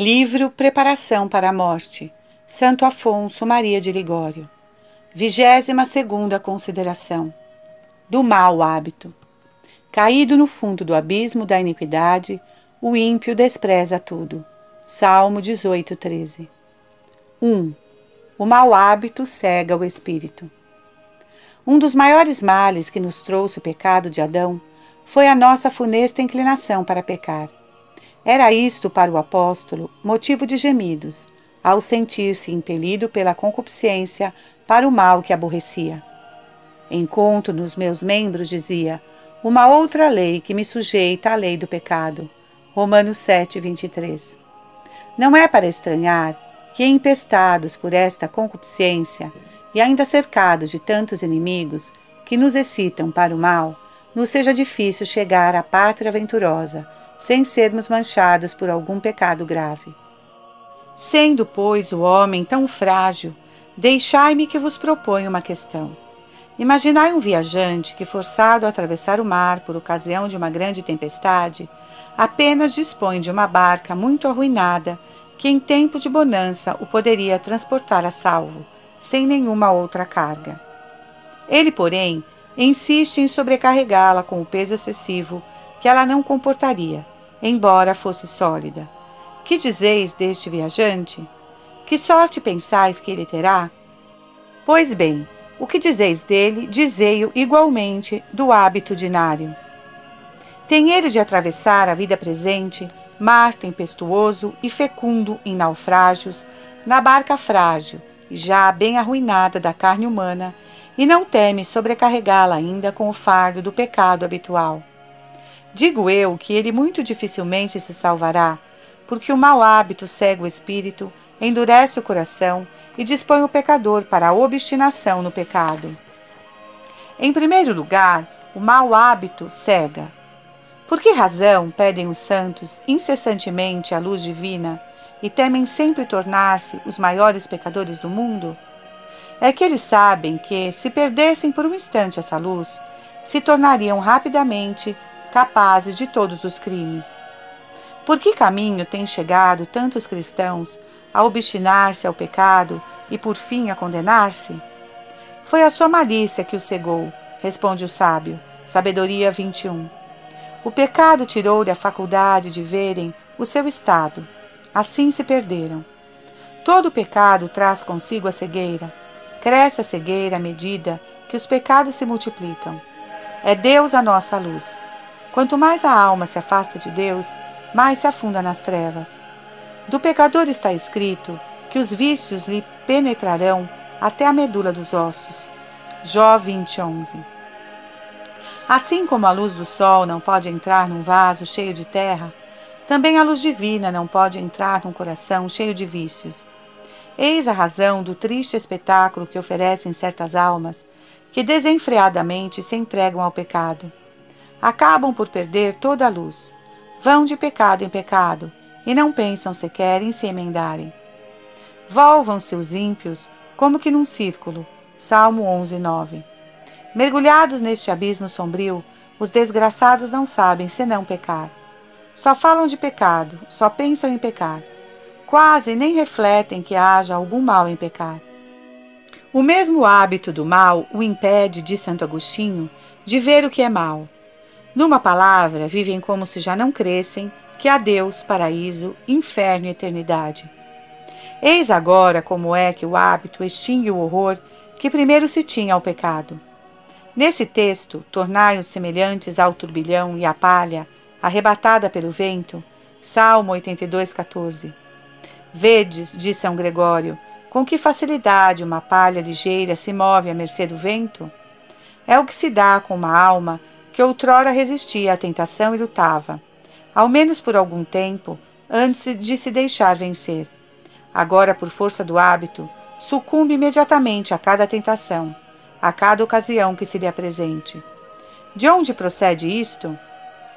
Livro Preparação para a Morte, Santo Afonso Maria de Ligório. Vigésima segunda consideração. Do mau hábito. Caído no fundo do abismo da iniquidade, o ímpio despreza tudo. Salmo 18, 13. 1. O mau hábito cega o espírito. Um dos maiores males que nos trouxe o pecado de Adão foi a nossa funesta inclinação para pecar. Era isto para o apóstolo motivo de gemidos, ao sentir-se impelido pela concupiscência para o mal que aborrecia. Encontro nos meus membros, dizia, uma outra lei que me sujeita à lei do pecado. Romanos 7, 23. Não é para estranhar que, empestados por esta concupiscência e ainda cercados de tantos inimigos que nos excitam para o mal, nos seja difícil chegar à pátria venturosa sem sermos manchados por algum pecado grave. Sendo, pois, o homem tão frágil, deixai-me que vos proponha uma questão. Imaginai um viajante que, forçado a atravessar o mar por ocasião de uma grande tempestade, apenas dispõe de uma barca muito arruinada que, em tempo de bonança, o poderia transportar a salvo, sem nenhuma outra carga. Ele, porém, insiste em sobrecarregá-la com o peso excessivo que ela não comportaria, embora fosse sólida. Que dizeis deste viajante? Que sorte pensais que ele terá? Pois bem, o que dizeis dele, dizei-o igualmente do hábito dinário. Tem ele de atravessar a vida presente, mar tempestuoso e fecundo em naufrágios, na barca frágil já bem arruinada da carne humana, e não teme sobrecarregá-la ainda com o fardo do pecado habitual. Digo eu que ele muito dificilmente se salvará, porque o mau hábito cega o espírito, endurece o coração e dispõe o pecador para a obstinação no pecado. Em primeiro lugar, o mau hábito cega. Por que razão pedem os santos incessantemente a luz divina e temem sempre tornar-se os maiores pecadores do mundo? É que eles sabem que, se perdessem por um instante essa luz, se tornariam rapidamente capazes de todos os crimes. Por que caminho têm chegado tantos cristãos a obstinar-se ao pecado e por fim a condenar-se? Foi a sua malícia que o cegou, responde o sábio. Sabedoria 21. O pecado tirou-lhe a faculdade de verem o seu estado. Assim se perderam. Todo pecado traz consigo a cegueira. Cresce a cegueira à medida que os pecados se multiplicam. É Deus a nossa luz. Quanto mais a alma se afasta de Deus, mais se afunda nas trevas. Do pecador está escrito que os vícios lhe penetrarão até a medula dos ossos. Jó 20:11. Assim como a luz do sol não pode entrar num vaso cheio de terra, também a luz divina não pode entrar num coração cheio de vícios. Eis a razão do triste espetáculo que oferecem certas almas que desenfreadamente se entregam ao pecado acabam por perder toda a luz. Vão de pecado em pecado e não pensam sequer em se emendarem. Volvam-se os ímpios como que num círculo. Salmo 11, 9. Mergulhados neste abismo sombrio, os desgraçados não sabem senão pecar. Só falam de pecado, só pensam em pecar. Quase nem refletem que haja algum mal em pecar. O mesmo hábito do mal o impede, de Santo Agostinho, de ver o que é mal numa palavra, vivem como se já não crescem, que há Deus, paraíso, inferno e eternidade. Eis agora como é que o hábito extingue o horror que primeiro se tinha ao pecado. Nesse texto, tornai-os semelhantes ao turbilhão e à palha, arrebatada pelo vento. Salmo 82, 14. Vedes, diz São Gregório, com que facilidade uma palha ligeira se move à mercê do vento? É o que se dá com uma alma que outrora resistia à tentação e lutava, ao menos por algum tempo, antes de se deixar vencer. Agora, por força do hábito, sucumbe imediatamente a cada tentação, a cada ocasião que se lhe apresente. De onde procede isto?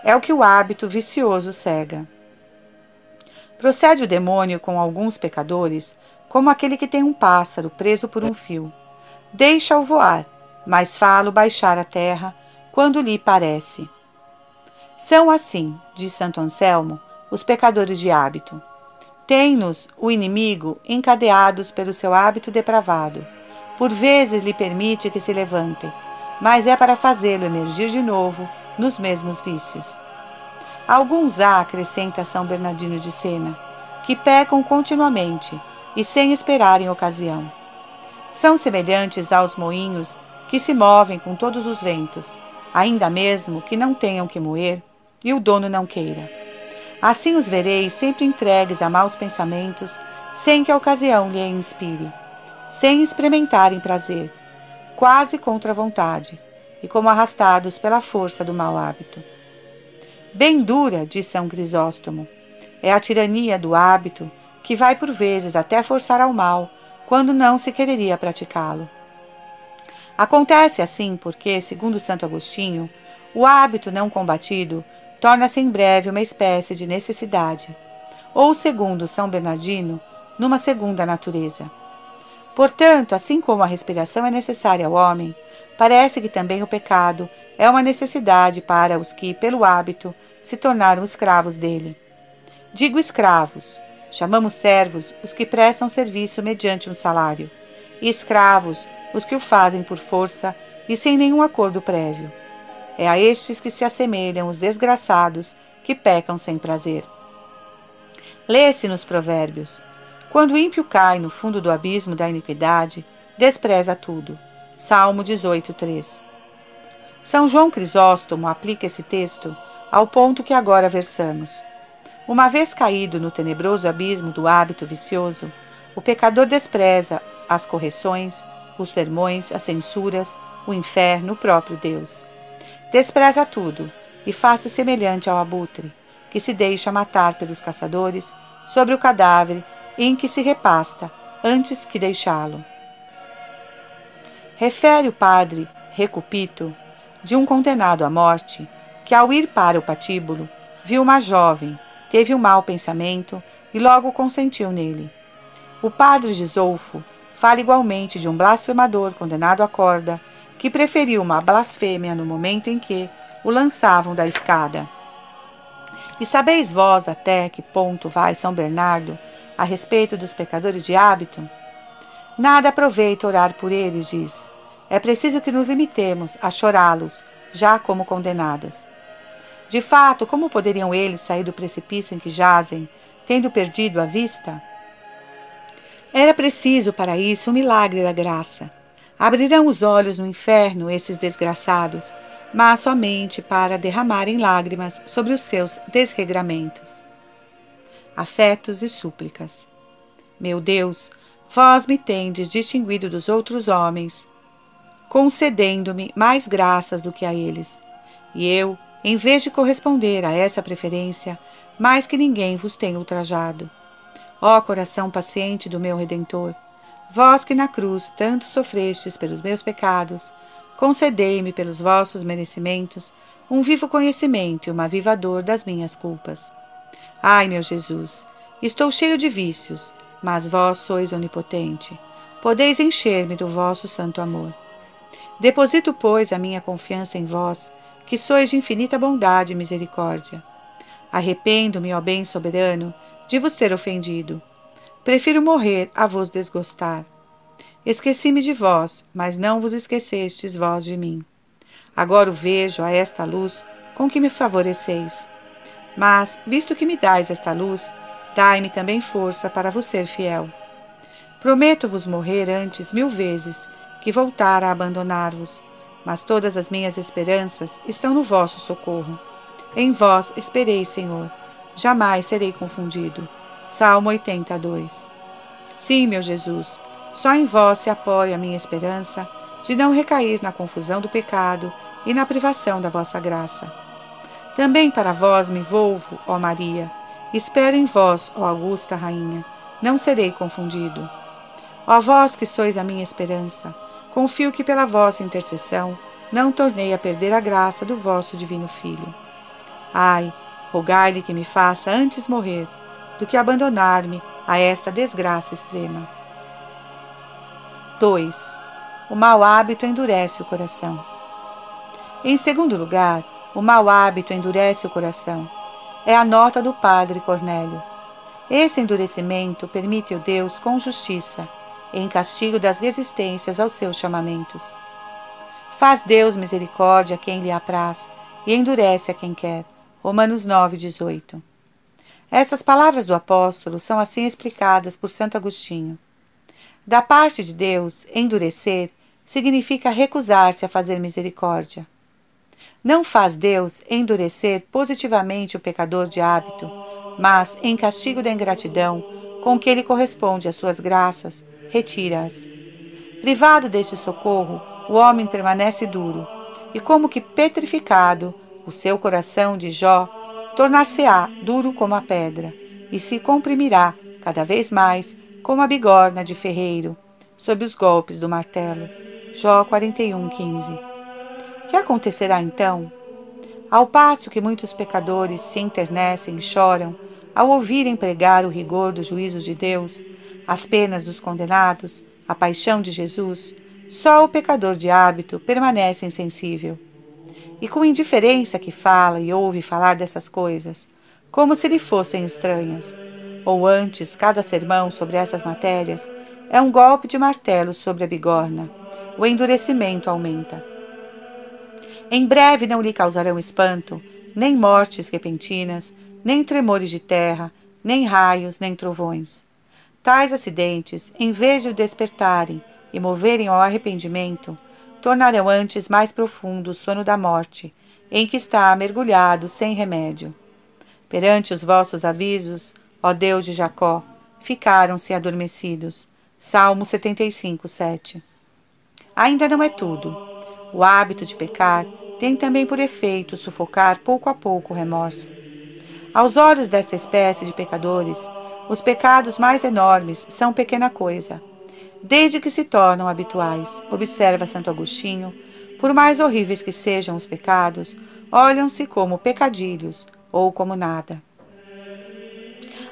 É o que o hábito vicioso cega. Procede o demônio com alguns pecadores, como aquele que tem um pássaro preso por um fio. Deixa-o voar, mas fá-lo baixar à terra quando lhe parece. São assim, diz Santo Anselmo, os pecadores de hábito. Tem-nos o inimigo encadeados pelo seu hábito depravado. Por vezes lhe permite que se levantem, mas é para fazê-lo emergir de novo nos mesmos vícios. Alguns há, acrescenta São Bernardino de Sena, que pecam continuamente e sem esperar em ocasião. São semelhantes aos moinhos que se movem com todos os ventos, ainda mesmo que não tenham que moer e o dono não queira. Assim os vereis sempre entregues a maus pensamentos, sem que a ocasião lhe inspire, sem experimentarem prazer, quase contra a vontade, e como arrastados pela força do mau hábito. Bem dura, diz São Crisóstomo, é a tirania do hábito que vai por vezes até forçar ao mal, quando não se quereria praticá-lo. Acontece assim porque, segundo Santo Agostinho, o hábito não combatido torna-se em breve uma espécie de necessidade, ou, segundo São Bernardino, numa segunda natureza. Portanto, assim como a respiração é necessária ao homem, parece que também o pecado é uma necessidade para os que, pelo hábito, se tornaram escravos dele. Digo escravos, chamamos servos os que prestam serviço mediante um salário, e escravos os que o fazem por força e sem nenhum acordo prévio. É a estes que se assemelham os desgraçados que pecam sem prazer. Lê-se nos Provérbios: Quando o ímpio cai no fundo do abismo da iniquidade, despreza tudo. Salmo 18, 3. São João Crisóstomo aplica esse texto ao ponto que agora versamos. Uma vez caído no tenebroso abismo do hábito vicioso, o pecador despreza as correções, os sermões, as censuras, o inferno, o próprio Deus. Despreza tudo e faz-se semelhante ao abutre, que se deixa matar pelos caçadores sobre o cadáver em que se repasta, antes que deixá-lo. Refere o padre Recupito de um condenado à morte que, ao ir para o patíbulo, viu uma jovem, teve um mau pensamento e logo consentiu nele. O padre Gisolfo fala igualmente de um blasfemador condenado à corda que preferiu uma blasfêmia no momento em que o lançavam da escada. E sabeis vós até que ponto vai São Bernardo a respeito dos pecadores de hábito? Nada aproveita orar por eles, diz. É preciso que nos limitemos a chorá-los, já como condenados. De fato, como poderiam eles sair do precipício em que jazem, tendo perdido a vista? Era preciso para isso o milagre da graça. Abrirão os olhos no inferno esses desgraçados, mas somente para derramarem lágrimas sobre os seus desregramentos. Afetos e súplicas. Meu Deus, vós me tendes distinguido dos outros homens, concedendo-me mais graças do que a eles. E eu, em vez de corresponder a essa preferência, mais que ninguém vos tenho ultrajado. Ó coração paciente do meu Redentor, vós que na cruz tanto sofrestes pelos meus pecados, concedei-me pelos vossos merecimentos um vivo conhecimento e uma viva dor das minhas culpas. Ai, meu Jesus, estou cheio de vícios, mas vós sois onipotente. Podeis encher-me do vosso santo amor. Deposito, pois, a minha confiança em vós, que sois de infinita bondade e misericórdia. Arrependo-me, ó bem soberano, de vos ter ofendido. Prefiro morrer a vos desgostar. Esqueci-me de vós, mas não vos esquecestes vós de mim. Agora o vejo a esta luz com que me favoreceis. Mas, visto que me dais esta luz, dai-me também força para vos ser fiel. Prometo-vos morrer antes mil vezes que voltar a abandonar-vos, mas todas as minhas esperanças estão no vosso socorro. Em vós esperei, Senhor jamais serei confundido. Salmo 82. Sim, meu Jesus, só em vós se apoia a minha esperança de não recair na confusão do pecado e na privação da vossa graça. Também para vós me volvo, ó Maria. Espero em vós, ó Augusta Rainha. Não serei confundido. Ó vós que sois a minha esperança, confio que pela vossa intercessão não tornei a perder a graça do vosso divino Filho. Ai, Rogai-lhe que me faça antes morrer do que abandonar-me a esta desgraça extrema. 2. O mau hábito endurece o coração. Em segundo lugar, o mau hábito endurece o coração. É a nota do padre Cornélio. Esse endurecimento permite o Deus com justiça, em castigo das resistências aos seus chamamentos. Faz Deus misericórdia a quem lhe apraz e endurece a quem quer. Romanos 9, 18. Essas palavras do apóstolo são assim explicadas por Santo Agostinho. Da parte de Deus, endurecer significa recusar-se a fazer misericórdia. Não faz Deus endurecer positivamente o pecador de hábito, mas, em castigo da ingratidão, com que ele corresponde às suas graças, retira-as. Privado deste socorro, o homem permanece duro, e como que petrificado, o seu coração de Jó tornar-se-á duro como a pedra, e se comprimirá cada vez mais como a bigorna de ferreiro, sob os golpes do martelo. Jó 41, 15. Que acontecerá então? Ao passo que muitos pecadores se enternecem e choram ao ouvirem pregar o rigor dos juízos de Deus, as penas dos condenados, a paixão de Jesus, só o pecador de hábito permanece insensível. E com indiferença que fala e ouve falar dessas coisas, como se lhe fossem estranhas. Ou antes, cada sermão sobre essas matérias é um golpe de martelo sobre a bigorna. O endurecimento aumenta. Em breve não lhe causarão espanto, nem mortes repentinas, nem tremores de terra, nem raios, nem trovões. Tais acidentes, em vez de o despertarem e moverem ao arrependimento, tornarão antes mais profundo o sono da morte, em que está mergulhado sem remédio. Perante os vossos avisos, ó Deus de Jacó, ficaram-se adormecidos. Salmo 75, 7. Ainda não é tudo. O hábito de pecar tem também por efeito sufocar pouco a pouco o remorso. Aos olhos desta espécie de pecadores, os pecados mais enormes são pequena coisa, desde que se tornam habituais, observa Santo Agostinho, por mais horríveis que sejam os pecados, olham-se como pecadilhos ou como nada.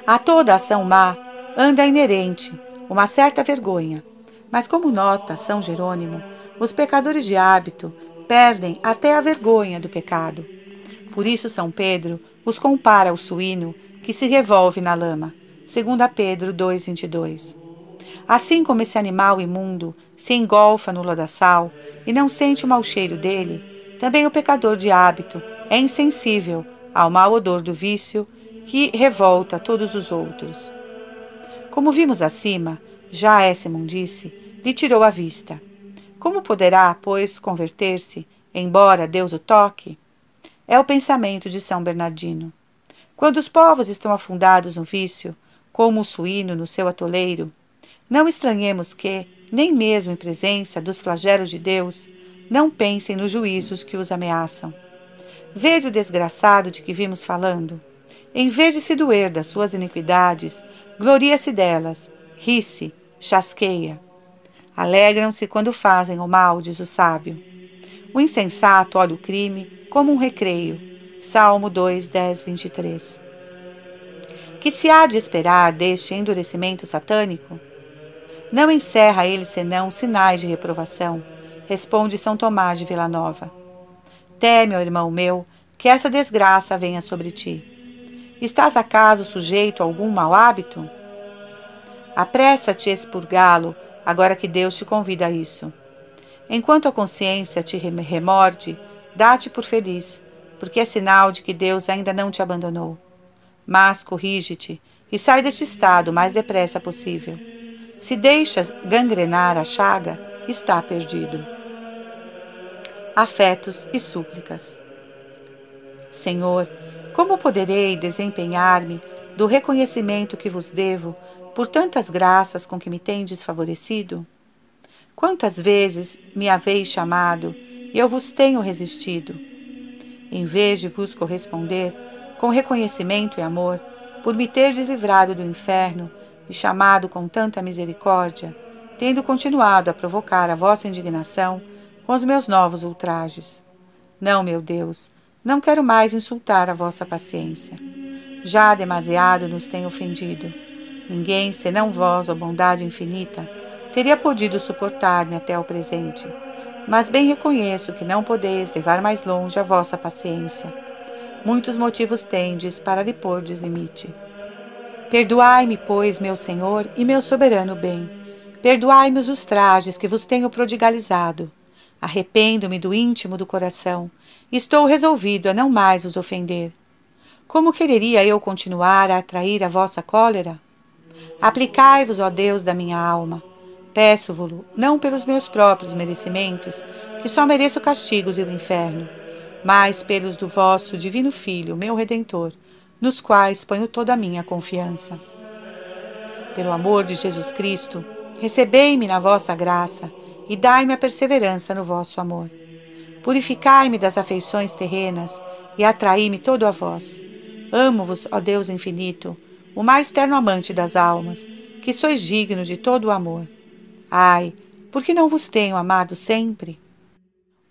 A toda ação má anda inerente uma certa vergonha, mas como nota São Jerônimo, os pecadores de hábito perdem até a vergonha do pecado. Por isso, São Pedro os compara ao suíno que se revolve na lama, segundo Pedro 2,22. Assim como esse animal imundo se engolfa no lodaçal e não sente o mau cheiro dele, também o pecador de hábito é insensível ao mau odor do vício que revolta todos os outros. Como vimos acima, já essa imundice lhe tirou a vista, como poderá, pois, converter-se, embora Deus o toque? É o pensamento de São Bernardino. Quando os povos estão afundados no vício, como o suíno no seu atoleiro, não estranhemos que, nem mesmo em presença dos flagelos de Deus, não pensem nos juízos que os ameaçam. Vede o desgraçado de que vimos falando. Em vez de se doer das suas iniquidades, gloria-se delas, ri-se, chasqueia. Alegram-se quando fazem o mal, diz o sábio. O insensato olha o crime como um recreio. Salmo 2, 10, 23. Que se há de esperar deste endurecimento satânico? Não encerra ele senão sinais de reprovação, responde São Tomás de Vila Nova. Teme, ó irmão meu, que essa desgraça venha sobre ti. Estás acaso sujeito a algum mau hábito? Apressa-te a expurgá-lo agora que Deus te convida a isso. Enquanto a consciência te remorde, dá-te por feliz, porque é sinal de que Deus ainda não te abandonou. Mas corrige-te e sai deste estado o mais depressa possível. Se deixas gangrenar a chaga, está perdido. Afetos e súplicas. Senhor, como poderei desempenhar-me do reconhecimento que vos devo por tantas graças com que me tendes favorecido? Quantas vezes me haveis chamado e eu vos tenho resistido? Em vez de vos corresponder com reconhecimento e amor, por me terdes livrado do inferno e chamado com tanta misericórdia, tendo continuado a provocar a vossa indignação com os meus novos ultrajes. Não, meu Deus, não quero mais insultar a vossa paciência. Já demasiado nos tem ofendido Ninguém, senão vós, ó bondade infinita, teria podido suportar-me até o presente. Mas bem reconheço que não podeis levar mais longe a vossa paciência. Muitos motivos tendes para lhe pordes limite. Perdoai-me, pois, meu Senhor e meu soberano bem. Perdoai-me os trajes que vos tenho prodigalizado. Arrependo-me do íntimo do coração. Estou resolvido a não mais vos ofender. Como quereria eu continuar a atrair a vossa cólera? Aplicai-vos, ó Deus da minha alma. Peço-vo-lo, não pelos meus próprios merecimentos, que só mereço castigos e o inferno, mas pelos do vosso divino Filho, meu Redentor, nos quais ponho toda a minha confiança. Pelo amor de Jesus Cristo, recebei-me na vossa graça e dai-me a perseverança no vosso amor. Purificai-me das afeições terrenas e atraí-me todo a vós. Amo-vos, ó Deus infinito, o mais terno amante das almas, que sois digno de todo o amor. Ai, por que não vos tenho amado sempre?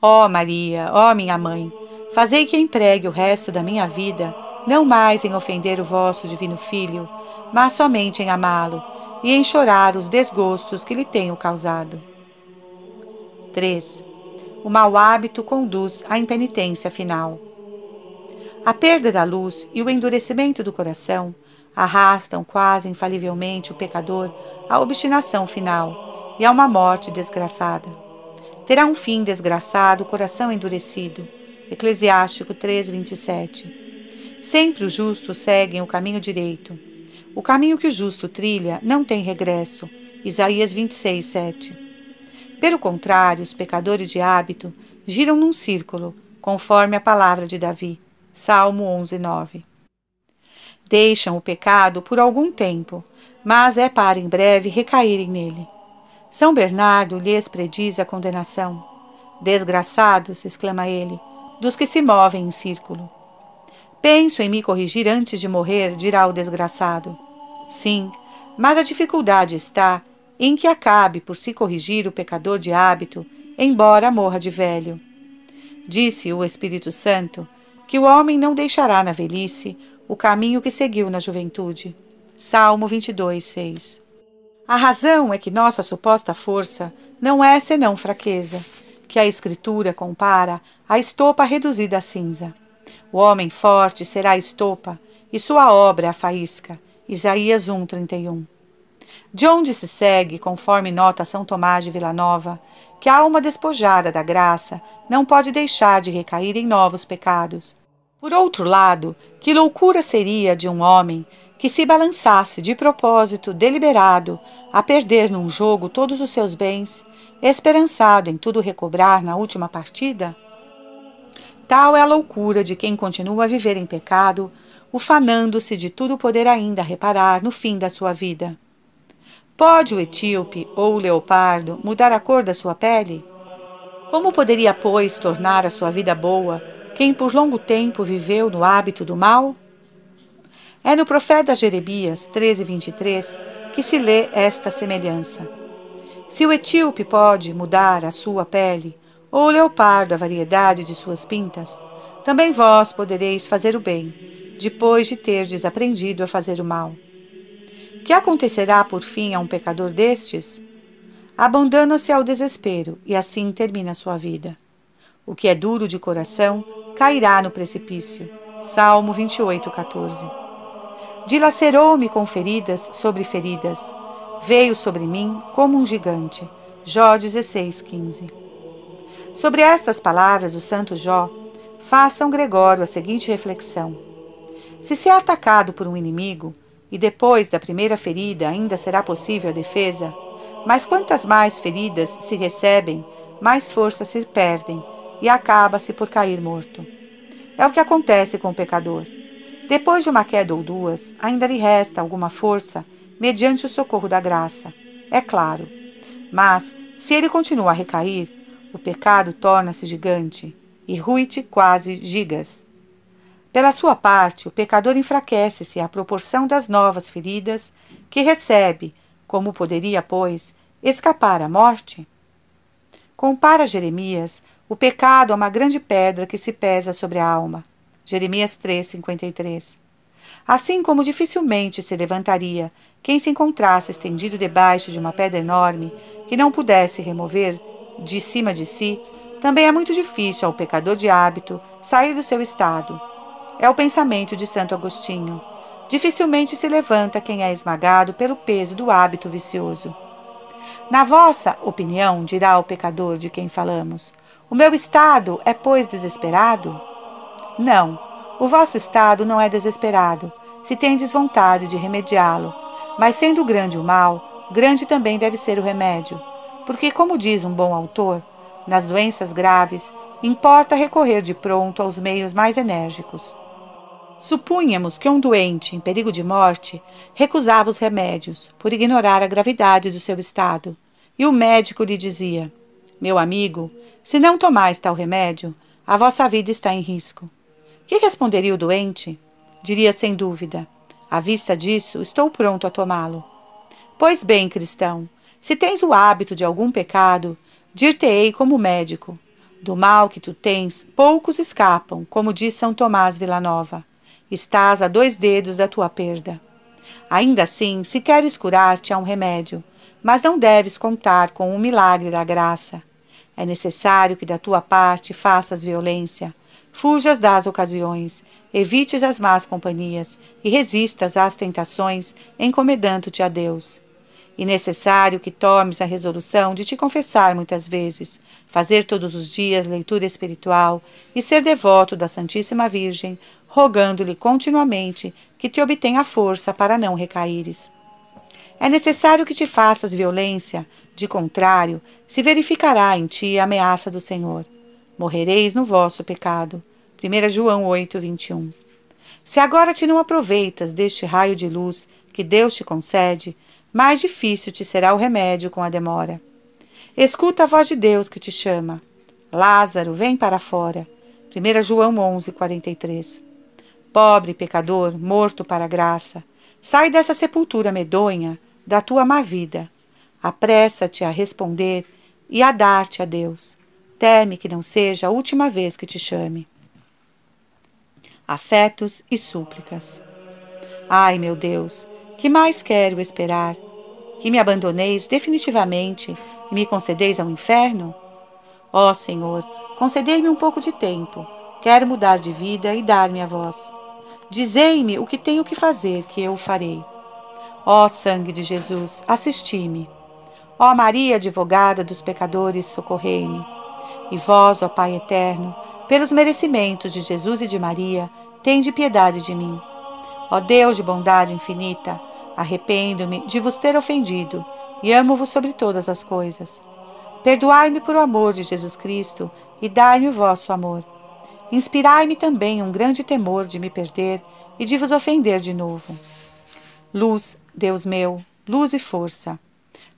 Ó Maria, ó minha mãe, fazei que empregue o resto da minha vida não mais em ofender o vosso divino Filho, mas somente em amá-lo e em chorar os desgostos que lhe tenho causado. 3. O mau hábito conduz à impenitência final. A perda da luz e o endurecimento do coração arrastam quase infalivelmente o pecador à obstinação final e a uma morte desgraçada. Terá um fim desgraçado o coração endurecido. Eclesiástico 3:27. Sempre os justos seguem o caminho direito. O caminho que o justo trilha não tem regresso. Isaías 26:7. Pelo contrário, os pecadores de hábito giram num círculo, conforme a palavra de Davi. Salmo 11:9 deixam o pecado por algum tempo, mas é para em breve recaírem nele. São Bernardo lhes prediz a condenação. Desgraçados, exclama ele, dos que se movem em círculo. Penso em me corrigir antes de morrer, dirá o desgraçado. Sim, mas a dificuldade está em que acabe por se corrigir o pecador de hábito, embora morra de velho. Disse o Espírito Santo que o homem não deixará na velhice o caminho que seguiu na juventude. Salmo 22, 6. A razão é que nossa suposta força não é senão fraqueza, que a Escritura compara à estopa reduzida a cinza. O homem forte será a estopa, e sua obra a faísca. Isaías 1, 31. De onde se segue, conforme nota São Tomás de Villanova, que a alma despojada da graça não pode deixar de recair em novos pecados, por outro lado, que loucura seria de um homem que se balançasse de propósito deliberado a perder num jogo todos os seus bens, esperançado em tudo recobrar na última partida? Tal é a loucura de quem continua a viver em pecado, ufanando-se de tudo poder ainda reparar no fim da sua vida. Pode o etíope ou o leopardo mudar a cor da sua pele? Como poderia, pois, tornar a sua vida boa quem por longo tempo viveu no hábito do mal? É no profeta Jeremias 13, 23 que se lê esta semelhança. Se o etíope pode mudar a sua pele, ou o leopardo a variedade de suas pintas, também vós podereis fazer o bem, depois de terdes aprendido a fazer o mal. Que acontecerá por fim a um pecador destes? Abandona-se ao desespero e assim termina sua vida. O que é duro de coração cairá no precipício. Salmo 28, 14. Dilacerou-me com feridas sobre feridas. Veio sobre mim como um gigante. Jó 16, 15. Sobre estas palavras do santo Jó, faz São Gregório a seguinte reflexão: Se se é atacado por um inimigo, e depois da primeira ferida ainda será possível a defesa, mas quantas mais feridas se recebem, mais forças se perdem e acaba-se por cair morto. É o que acontece com o pecador. Depois de uma queda ou duas, ainda lhe resta alguma força mediante o socorro da graça, é claro. Mas, se ele continua a recair, o pecado torna-se gigante e ruite quase gigas. Pela sua parte, o pecador enfraquece-se à proporção das novas feridas que recebe, como poderia, pois, escapar à morte? Compara Jeremias o pecado é uma grande pedra que se pesa sobre a alma. Jeremias 3:53. Assim como dificilmente se levantaria quem se encontrasse estendido debaixo de uma pedra enorme que não pudesse remover de cima de si, também é muito difícil ao pecador de hábito sair do seu estado. É o pensamento de Santo Agostinho. dificilmente se levanta quem é esmagado pelo peso do hábito vicioso. Na vossa opinião, dirá o pecador de quem falamos, o meu estado é, pois, desesperado? Não, o vosso estado não é desesperado, se tendes vontade de remediá-lo. Mas sendo grande o mal, grande também deve ser o remédio. Porque, como diz um bom autor, nas doenças graves, importa recorrer de pronto aos meios mais enérgicos. Supunhamos que um doente em perigo de morte recusava os remédios por ignorar a gravidade do seu estado, e o médico lhe dizia: Meu amigo, se não tomais tal remédio, a vossa vida está em risco. Que responderia o doente? Diria sem dúvida: À vista disso, estou pronto a tomá-lo. Pois bem, cristão, se tens o hábito de algum pecado, dir-te-ei como médico. Do mal que tu tens, poucos escapam, como diz São Tomás Villanova. Estás a dois dedos da tua perda. Ainda assim, se queres curar-te, há um remédio, mas não deves contar com o um milagre da graça. É necessário que da tua parte faças violência, fujas das ocasiões, evites as más companhias e resistas às tentações, encomendando-te a Deus. E necessário que tomes a resolução de te confessar muitas vezes, fazer todos os dias leitura espiritual e ser devoto da Santíssima Virgem, rogando-lhe continuamente que te obtenha força para não recaíres. É necessário que te faças violência, de contrário, se verificará em ti a ameaça do Senhor. Morrereis no vosso pecado. 1 João 8, 21. Se agora te não aproveitas deste raio de luz que Deus te concede, mais difícil te será o remédio com a demora. Escuta a voz de Deus que te chama. Lázaro, vem para fora. 1 João 11, 43. Pobre pecador, morto para a graça, sai dessa sepultura medonha da tua má vida. Apressa-te a responder e a dar-te a Deus. Teme que não seja a última vez que te chame. Afetos e súplicas. Ai, meu Deus, que mais quero esperar? Que me abandoneis definitivamente e me concedeis ao inferno? Ó Senhor, concedei-me um pouco de tempo. Quero mudar de vida e dar-me a vós. Dizei-me o que tenho que fazer, que eu farei. Ó sangue de Jesus, assisti-me. Ó Maria, advogada dos pecadores, socorrei-me. E vós, ó Pai eterno, pelos merecimentos de Jesus e de Maria, tende piedade de mim. Ó Deus de bondade infinita, arrependo-me de vos ter ofendido e amo-vos sobre todas as coisas. Perdoai-me por o amor de Jesus Cristo e dai-me o vosso amor Inspirai-me também um grande temor de me perder e de vos ofender de novo. Luz, Deus meu, luz e força.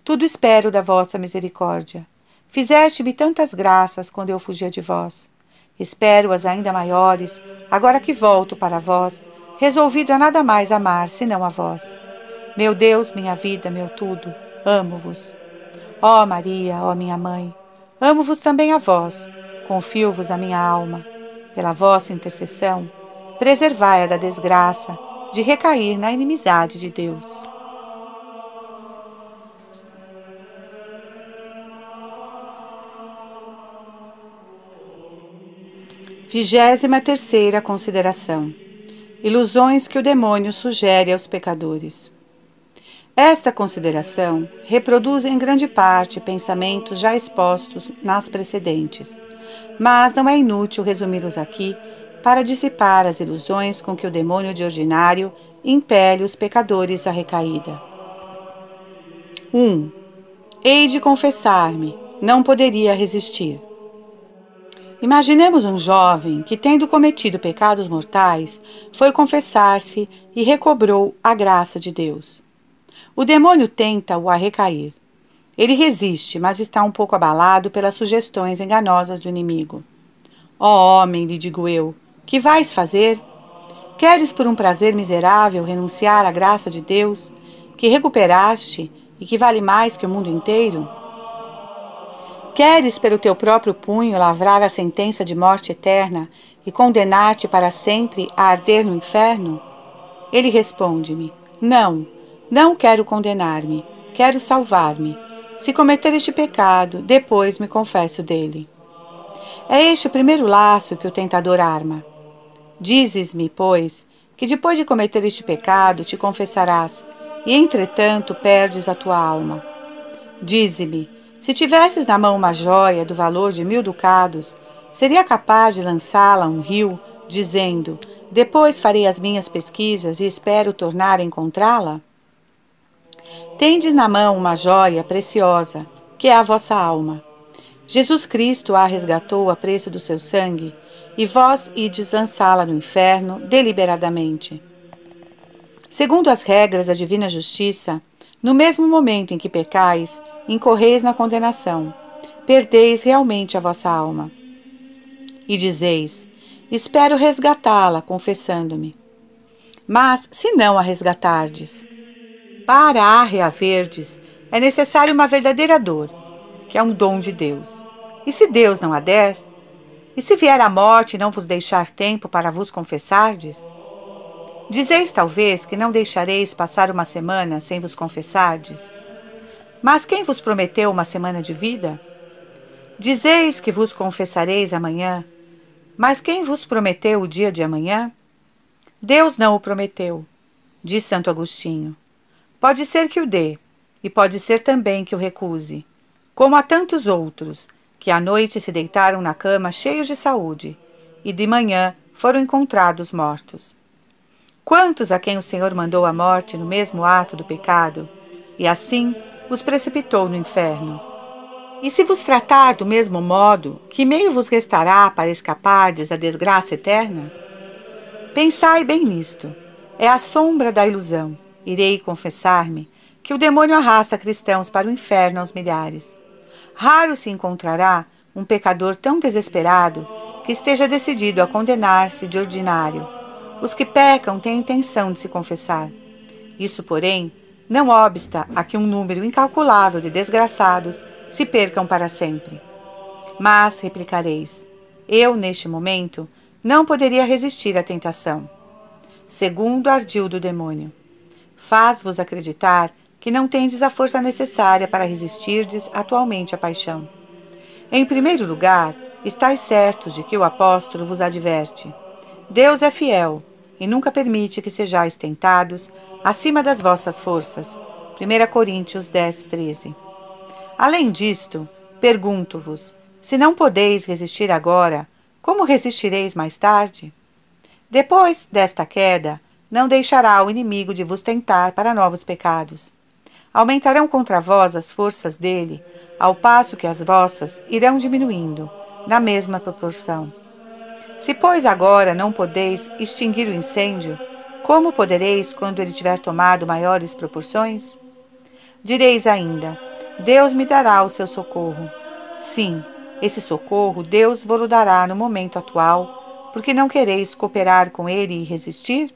Tudo espero da vossa misericórdia. Fizeste-me tantas graças quando eu fugia de vós. Espero-as ainda maiores, agora que volto para vós, resolvido a nada mais amar senão a vós. Meu Deus, minha vida, meu tudo, amo-vos. Ó Maria, ó minha mãe, amo-vos também a vós, confio-vos a minha alma pela vossa intercessão, preservai-a da desgraça de recair na inimizade de Deus. Vigésima terceira consideração: Ilusões que o demônio sugere aos pecadores. Esta consideração reproduz em grande parte pensamentos já expostos nas precedentes mas não é inútil resumi-los aqui para dissipar as ilusões com que o demônio de ordinário impele os pecadores à recaída. 1. Um, Hei de confessar-me, não poderia resistir. Imaginemos um jovem que, tendo cometido pecados mortais, foi confessar-se e recobrou a graça de Deus. O demônio tenta-o a recair. Ele resiste, mas está um pouco abalado pelas sugestões enganosas do inimigo. Ó oh, homem, lhe digo eu, que vais fazer? Queres por um prazer miserável renunciar à graça de Deus, que recuperaste e que vale mais que o mundo inteiro? Queres pelo teu próprio punho lavrar a sentença de morte eterna e condenar-te para sempre a arder no inferno? Ele responde-me: Não, não quero condenar-me, quero salvar-me se cometer este pecado, depois me confesso dele. É este o primeiro laço que o tentador arma. Dizes-me, pois, que depois de cometer este pecado te confessarás, e entretanto perdes a tua alma. Dize-me, se tivesses na mão uma joia do valor de mil ducados, seria capaz de lançá-la a um rio, dizendo: Depois farei as minhas pesquisas e espero tornar a encontrá-la? Tendes na mão uma joia preciosa, que é a vossa alma. Jesus Cristo a resgatou a preço do seu sangue, e vós ides lançá-la no inferno deliberadamente. Segundo as regras da divina justiça, no mesmo momento em que pecais, incorreis na condenação, perdeis realmente a vossa alma. E dizeis: Espero resgatá-la, confessando-me. Mas, se não a resgatardes, para a reaverdes, é necessário uma verdadeira dor, que é um dom de Deus. E se Deus não a der? E se vier a morte e não vos deixar tempo para vos confessardes? Dizeis talvez que não deixareis passar uma semana sem vos confessardes? Mas quem vos prometeu uma semana de vida? Dizeis que vos confessareis amanhã, mas quem vos prometeu o dia de amanhã? Deus não o prometeu, diz Santo Agostinho. Pode ser que o dê, e pode ser também que o recuse, como a tantos outros, que à noite se deitaram na cama cheios de saúde, e de manhã foram encontrados mortos. Quantos a quem o Senhor mandou a morte no mesmo ato do pecado, e assim os precipitou no inferno. E se vos tratar do mesmo modo, que meio vos restará para escapardes da desgraça eterna? Pensai bem nisto. É a sombra da ilusão. Irei confessar-me que o demônio arrasta cristãos para o inferno aos milhares. Raro se encontrará um pecador tão desesperado que esteja decidido a condenar-se de ordinário. Os que pecam têm a intenção de se confessar. Isso, porém, não obsta a que um número incalculável de desgraçados se percam para sempre. Mas, replicareis, eu, neste momento, não poderia resistir à tentação. Segundo ardil do demônio. Faz-vos acreditar que não tendes a força necessária para resistirdes atualmente à paixão. Em primeiro lugar, estáis certos de que o apóstolo vos adverte. Deus é fiel e nunca permite que sejais tentados acima das vossas forças. 1 Coríntios 10, 13. Além disto, pergunto-vos: se não podeis resistir agora, como resistireis mais tarde? Depois desta queda, não deixará o inimigo de vos tentar para novos pecados. Aumentarão contra vós as forças dele, ao passo que as vossas irão diminuindo, na mesma proporção. Se, pois, agora não podeis extinguir o incêndio, como podereis quando ele tiver tomado maiores proporções? Direis ainda: Deus me dará o seu socorro. Sim, esse socorro Deus vos dará no momento atual, porque não quereis cooperar com ele e resistir?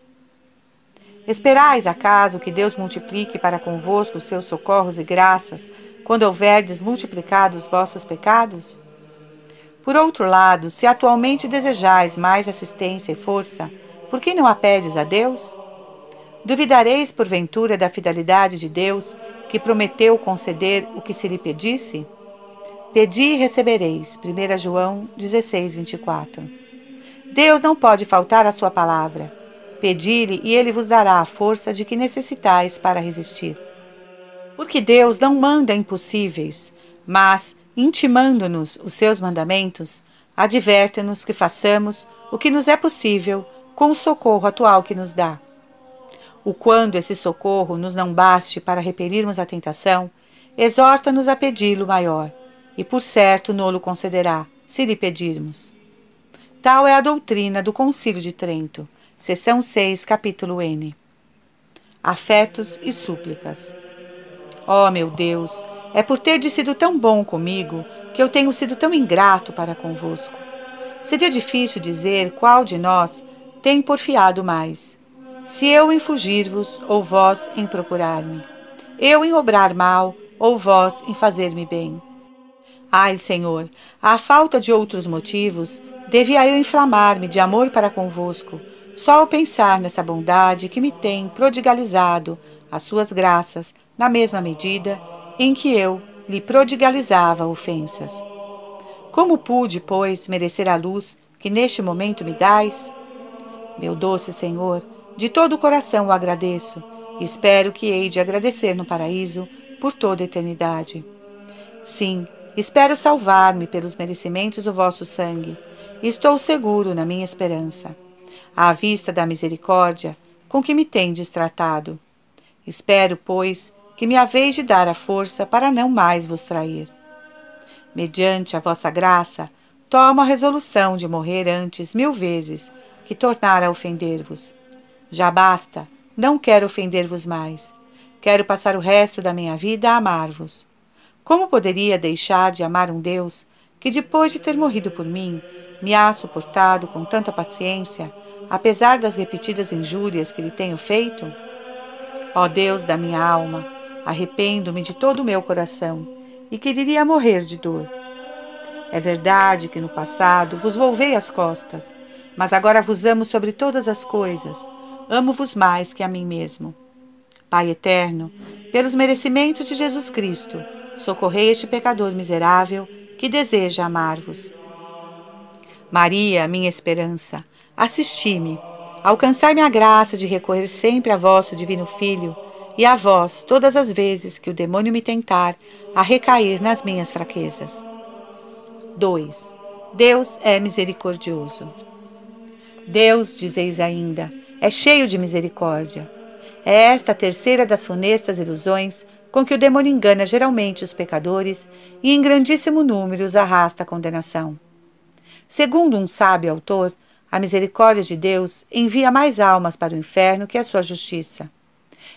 Esperais, acaso, que Deus multiplique para convosco os seus socorros e graças, quando houverdes multiplicado os vossos pecados? Por outro lado, se atualmente desejais mais assistência e força, por que não a pedes a Deus? Duvidareis, porventura, da fidelidade de Deus, que prometeu conceder o que se lhe pedisse? Pedi e recebereis. 1 João 16, 24. Deus não pode faltar à sua palavra. Pedi-lhe e ele vos dará a força de que necessitais para resistir. Porque Deus não manda impossíveis, mas, intimando-nos os seus mandamentos, adverte-nos que façamos o que nos é possível com o socorro atual que nos dá. O quando esse socorro nos não baste para repelirmos a tentação, exorta-nos a pedi-lo maior, e por certo nolo concederá, se lhe pedirmos. Tal é a doutrina do Concílio de Trento, seção 6, capítulo N. Afetos e súplicas. Ó oh, meu Deus, é por ter sido tão bom comigo que eu tenho sido tão ingrato para convosco. Seria difícil dizer qual de nós tem porfiado mais. Se eu em fugir-vos, ou vós em procurar-me. Eu em obrar mal, ou vós em fazer-me bem. Ai, Senhor, à falta de outros motivos, devia eu inflamar-me de amor para convosco, só ao pensar nessa bondade que me tem prodigalizado as suas graças, na mesma medida em que eu lhe prodigalizava ofensas. Como pude, pois, merecer a luz que neste momento me dais? Meu doce Senhor, De todo o coração o agradeço e espero que hei de agradecer no paraíso por toda a eternidade. Sim, espero salvar-me pelos merecimentos do vosso sangue e estou seguro na minha esperança, à vista da misericórdia com que me tendes tratado. Espero, pois, que me haveis de dar a força para não mais vos trair. Mediante a vossa graça, tomo a resolução de morrer antes mil vezes que tornar a ofender-vos já basta, não quero ofender-vos mais. Quero passar o resto da minha vida a amar-vos. Como poderia deixar de amar um Deus que, depois de ter morrido por mim, me há suportado com tanta paciência, apesar das repetidas injúrias que lhe tenho feito? Ó Deus da minha alma, arrependo-me de todo o meu coração e quereria morrer de dor. É verdade que no passado vos volvei as costas, mas agora vos amo sobre todas as coisas amo-vos mais que a mim mesmo. Pai eterno, pelos merecimentos de Jesus Cristo, socorrei este pecador miserável que deseja amar-vos. Maria, minha esperança, assisti-me, alcançai-me a graça de recorrer sempre a vosso divino Filho e a vós todas as vezes que o demônio me tentar a recair nas minhas fraquezas. 2. Deus é misericordioso. Deus, dizeis ainda, é cheio de misericórdia. É esta a terceira das funestas ilusões com que o demônio engana geralmente os pecadores e em grandíssimo número os arrasta à condenação. Segundo um sábio autor, a misericórdia de Deus envia mais almas para o inferno que a sua justiça.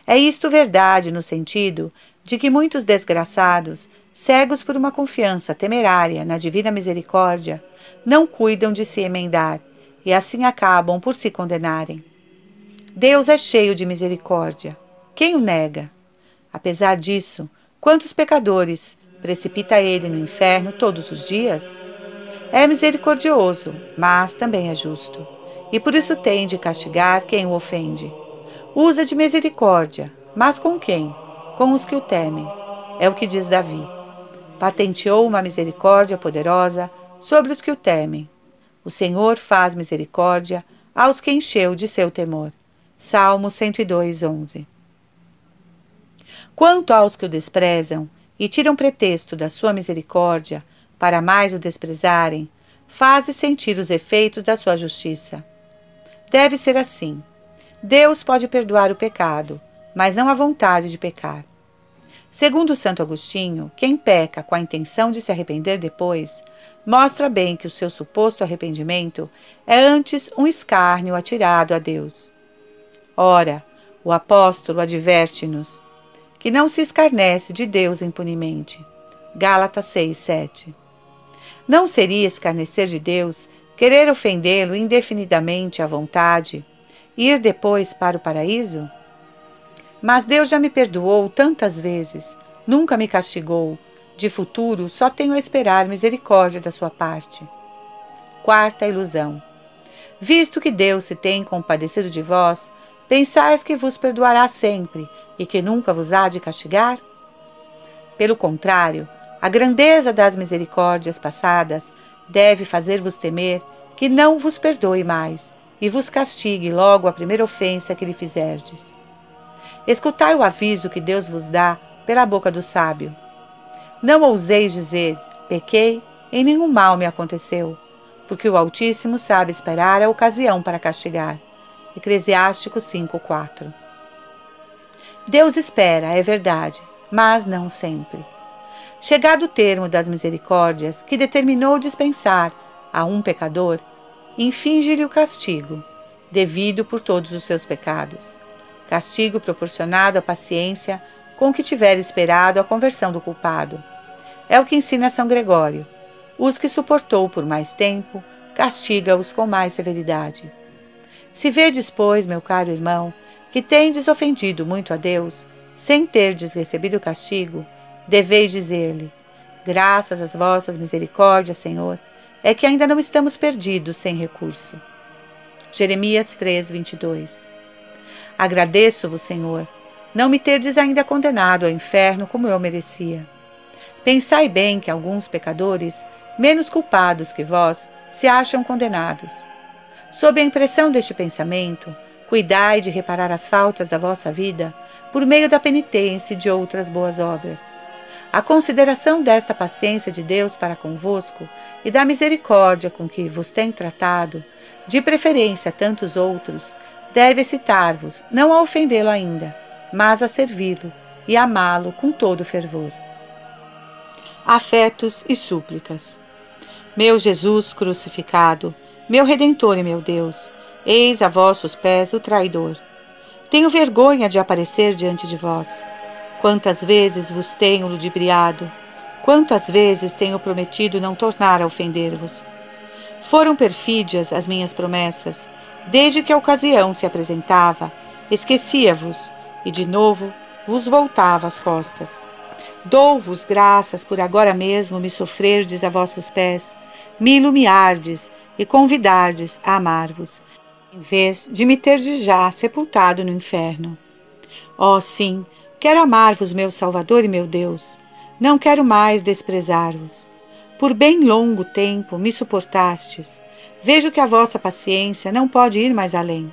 É isto verdade no sentido de que muitos desgraçados, cegos por uma confiança temerária na divina misericórdia, não cuidam de se emendar e assim acabam por se condenarem. Deus é cheio de misericórdia. Quem o nega? Apesar disso, quantos pecadores precipita ele no inferno todos os dias? É misericordioso, mas também é justo, e por isso tem de castigar quem o ofende. Usa de misericórdia, mas com quem? Com os que o temem. É o que diz Davi. Patenteou uma misericórdia poderosa sobre os que o temem. O Senhor faz misericórdia aos que encheu de seu temor. Salmo 102, 11. Quanto aos que o desprezam e tiram pretexto da sua misericórdia para mais o desprezarem, faze sentir os efeitos da sua justiça. Deve ser assim. Deus pode perdoar o pecado, mas não a vontade de pecar. Segundo Santo Agostinho, quem peca com a intenção de se arrepender depois, mostra bem que o seu suposto arrependimento é antes um escárnio atirado a Deus. Ora, o apóstolo adverte-nos que não se escarnece de Deus impunemente. Gálatas 6, 7. Não seria escarnecer de Deus querer ofendê-lo indefinidamente à vontade ir depois para o paraíso? Mas Deus já me perdoou tantas vezes, nunca me castigou. De futuro só tenho a esperar misericórdia da sua parte. Quarta ilusão. Visto que Deus se tem compadecido de vós, Pensais que vos perdoará sempre e que nunca vos há de castigar? Pelo contrário, a grandeza das misericórdias passadas deve fazer-vos temer que não vos perdoe mais e vos castigue logo a primeira ofensa que lhe fizerdes. Escutai o aviso que Deus vos dá pela boca do sábio. Não ouseis dizer, pequei, e nenhum mal me aconteceu, porque o Altíssimo sabe esperar a ocasião para castigar. Eclesiástico 5:4. Deus espera, é verdade, mas não sempre. Chegado o termo das misericórdias que determinou dispensar a um pecador, inflige-lhe o castigo, devido por todos os seus pecados. Castigo proporcionado à paciência com que tiver esperado a conversão do culpado. É o que ensina São Gregório. Os que suportou por mais tempo, castiga-os com mais severidade. Se vedes, pois, meu caro irmão, que tendes ofendido muito a Deus, sem terdes recebido castigo, deveis dizer-lhe: Graças às vossas misericórdias, Senhor, é que ainda não estamos perdidos sem recurso. Jeremias 3, 22. Agradeço-vos, Senhor, não me terdes ainda condenado ao inferno como eu merecia. Pensai bem que alguns pecadores, menos culpados que vós, se acham condenados. Sob a impressão deste pensamento, Cuidai de reparar as faltas da vossa vida por meio da penitência e de outras boas obras. A consideração desta paciência de Deus para convosco e da misericórdia com que vos tem tratado, de preferência a tantos outros, deve excitar-vos não a ofendê-lo ainda, mas a servi-lo e amá-lo com todo fervor. Afetos e súplicas. Meu Jesus crucificado, meu Redentor e meu Deus, eis a vossos pés o traidor. Tenho vergonha de aparecer diante de vós. Quantas vezes vos tenho ludibriado, quantas vezes tenho prometido não tornar a ofender-vos. Foram perfídias as minhas promessas, desde que a ocasião se apresentava, esquecia-vos e de novo vos voltava as costas. Dou-vos graças por agora mesmo me sofrerdes a vossos pés, me ilumiardes e convidardes a amar-vos, em vez de me terdes já sepultado no inferno. Oh, sim, quero amar-vos, meu Salvador e meu Deus. Não quero mais desprezar-vos. Por bem longo tempo me suportastes. Vejo que a vossa paciência não pode ir mais além.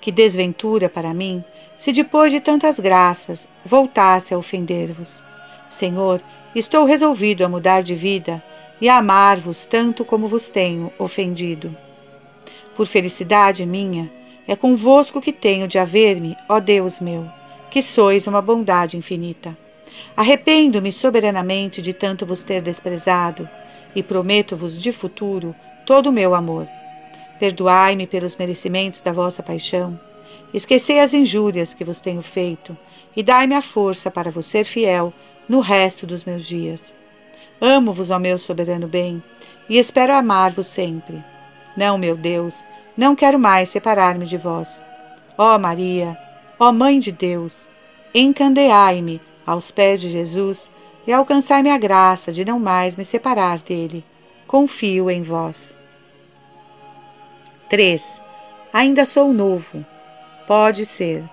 Que desventura para mim, se depois de tantas graças voltasse a ofender-vos. Senhor, estou resolvido a mudar de vida e a amar-vos tanto como vos tenho ofendido. Por felicidade minha, é convosco que tenho de haver-me, ó Deus meu, que sois uma bondade infinita. Arrependo-me soberanamente de tanto vos ter desprezado e prometo-vos de futuro todo o meu amor. Perdoai-me pelos merecimentos da vossa paixão. Esquecei as injúrias que vos tenho feito e dai-me a força para vos ser fiel no resto dos meus dias. Amo-vos, ó meu soberano bem, e espero amar-vos sempre. Não, meu Deus, não quero mais separar-me de vós. Ó Maria, ó Mãe de Deus, encandeai-me aos pés de Jesus e alcançai-me a graça de não mais me separar dele. Confio em vós. 3. Ainda sou novo. Pode ser.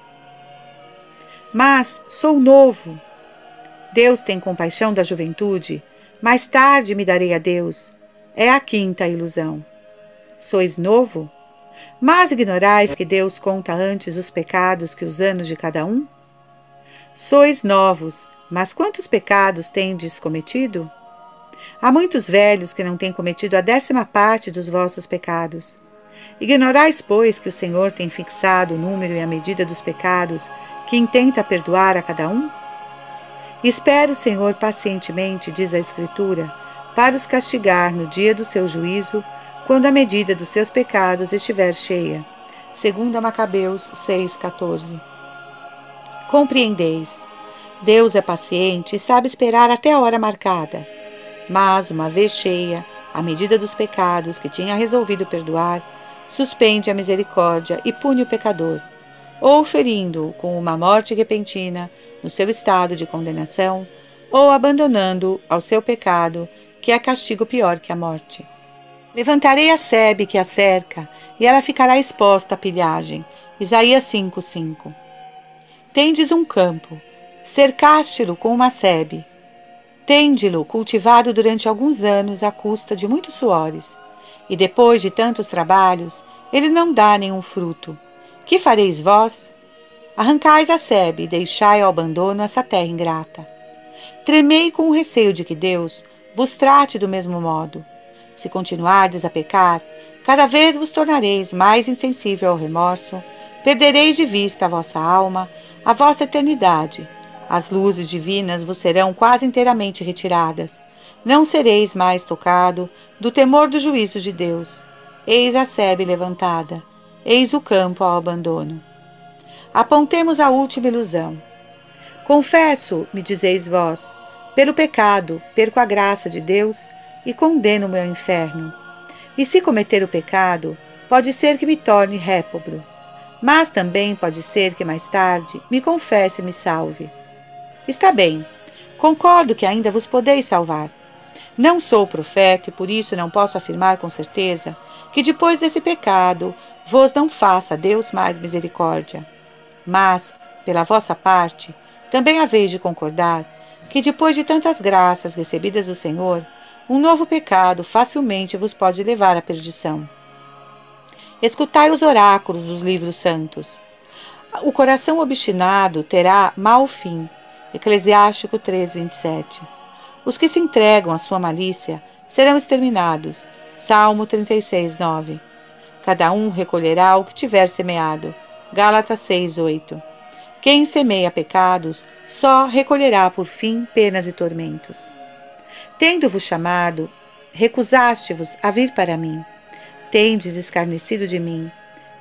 Mas sou novo. Deus tem compaixão da juventude mais tarde me darei a Deus. É a quinta ilusão. Sois novo? Mas ignorais que Deus conta antes os pecados que os anos de cada um? Sois novos, mas quantos pecados tendes cometido? Há muitos velhos que não têm cometido a décima parte dos vossos pecados. Ignorais, pois, que o Senhor tem fixado o número e a medida dos pecados que intenta perdoar a cada um? Espera o Senhor pacientemente, diz a Escritura, para os castigar no dia do seu juízo, quando a medida dos seus pecados estiver cheia. Segundo Macabeus 6,14 Compreendeis. Deus é paciente e sabe esperar até a hora marcada. Mas, uma vez cheia, a medida dos pecados que tinha resolvido perdoar, suspende a misericórdia e pune o pecador, ou ferindo-o com uma morte repentina, no seu estado de condenação, ou abandonando-o ao seu pecado, que é castigo pior que a morte. Levantarei a sebe que a cerca, e ela ficará exposta à pilhagem. Isaías 5:5. Tendes um campo, cercaste-lo com uma sebe. Tende-lo cultivado durante alguns anos à custa de muitos suores, e depois de tantos trabalhos, ele não dá nenhum fruto. Que fareis vós? Arrancais a sebe e deixai ao abandono essa terra ingrata. Tremei com o receio de que Deus vos trate do mesmo modo. Se continuardes a pecar, cada vez vos tornareis mais insensível ao remorso, perdereis de vista a vossa alma, a vossa eternidade. As luzes divinas vos serão quase inteiramente retiradas. Não sereis mais tocado do temor do juízo de Deus. Eis a sebe levantada, eis o campo ao abandono. Apontemos a última ilusão. Confesso, me dizeis vós, pelo pecado perco a graça de Deus e condeno o meu inferno. E se cometer o pecado, pode ser que me torne réprobro, mas também pode ser que mais tarde me confesse e me salve. Está bem, concordo que ainda vos podeis salvar. Não sou profeta e por isso não posso afirmar com certeza que depois desse pecado vos não faça Deus mais misericórdia. Mas, pela vossa parte, também haveis de concordar que, depois de tantas graças recebidas do Senhor, um novo pecado facilmente vos pode levar à perdição. escutai os oráculos dos livros santos. O coração obstinado terá mau fim. Eclesiástico 3:27. Os que se entregam à sua malícia serão exterminados. Salmo 36:9. Cada um recolherá o que tiver semeado. Gálatas 6:8. Quem semeia pecados só recolherá por fim penas e tormentos. Tendo-vos chamado, recusaste-vos a vir para mim. Tendes escarnecido de mim.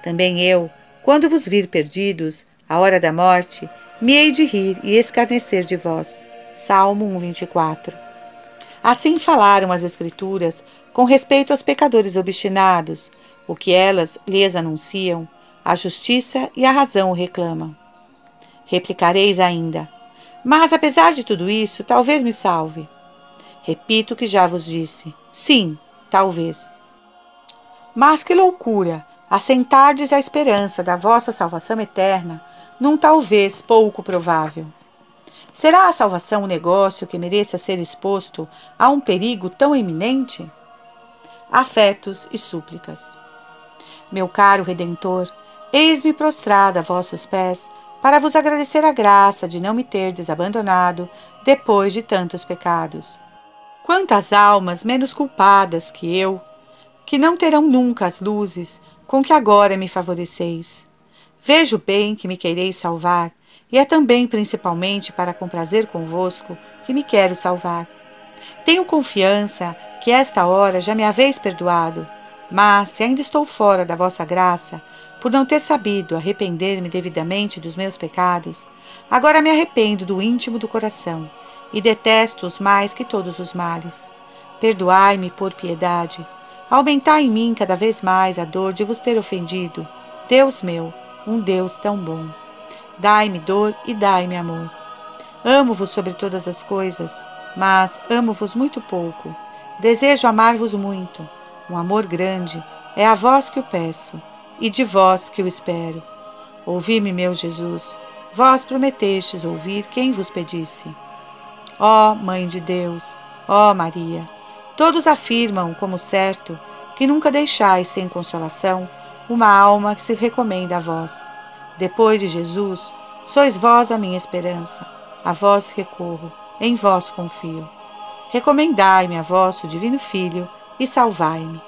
Também eu, quando vos vir perdidos, à hora da morte, me hei de rir e escarnecer de vós. Salmo 124. Assim falaram as Escrituras com respeito aos pecadores obstinados, o que elas lhes anunciam, a justiça e a razão o reclamam. Replicareis ainda: Mas apesar de tudo isso, talvez me salve. Repito o que já vos disse: sim, talvez. Mas que loucura! Assentardes a esperança da vossa salvação eterna num talvez pouco provável. Será a salvação um negócio que mereça ser exposto a um perigo tão iminente? Afetos e súplicas. Meu caro Redentor, eis-me prostrada a vossos pés para vos agradecer a graça de não me terdes abandonado depois de tantos pecados. Quantas almas menos culpadas que eu, que não terão nunca as luzes com que agora me favoreceis. Vejo bem que me quereis salvar, e é também principalmente para comprazer convosco que me quero salvar. Tenho confiança que esta hora já me haveis perdoado, mas se ainda estou fora da vossa graça, por não ter sabido arrepender-me devidamente dos meus pecados, agora me arrependo do íntimo do coração e detesto-os mais que todos os males. Perdoai-me por piedade. Aumentai em mim cada vez mais a dor de vos ter ofendido. Deus meu, um Deus tão bom. Dai-me dor e dai-me amor. Amo-vos sobre todas as coisas, mas amo-vos muito pouco. Desejo amar-vos muito. Um amor grande é a vós que o peço e de vós que o espero. Ouvi-me, meu Jesus, vós prometestes ouvir quem vos pedisse. Ó Mãe de Deus, ó Maria, todos afirmam como certo que nunca deixais sem consolação uma alma que se recomenda a vós. Depois de Jesus, sois vós a minha esperança, a vós recorro, em vós confio. Recomendai-me a vosso divino Filho e salvai-me.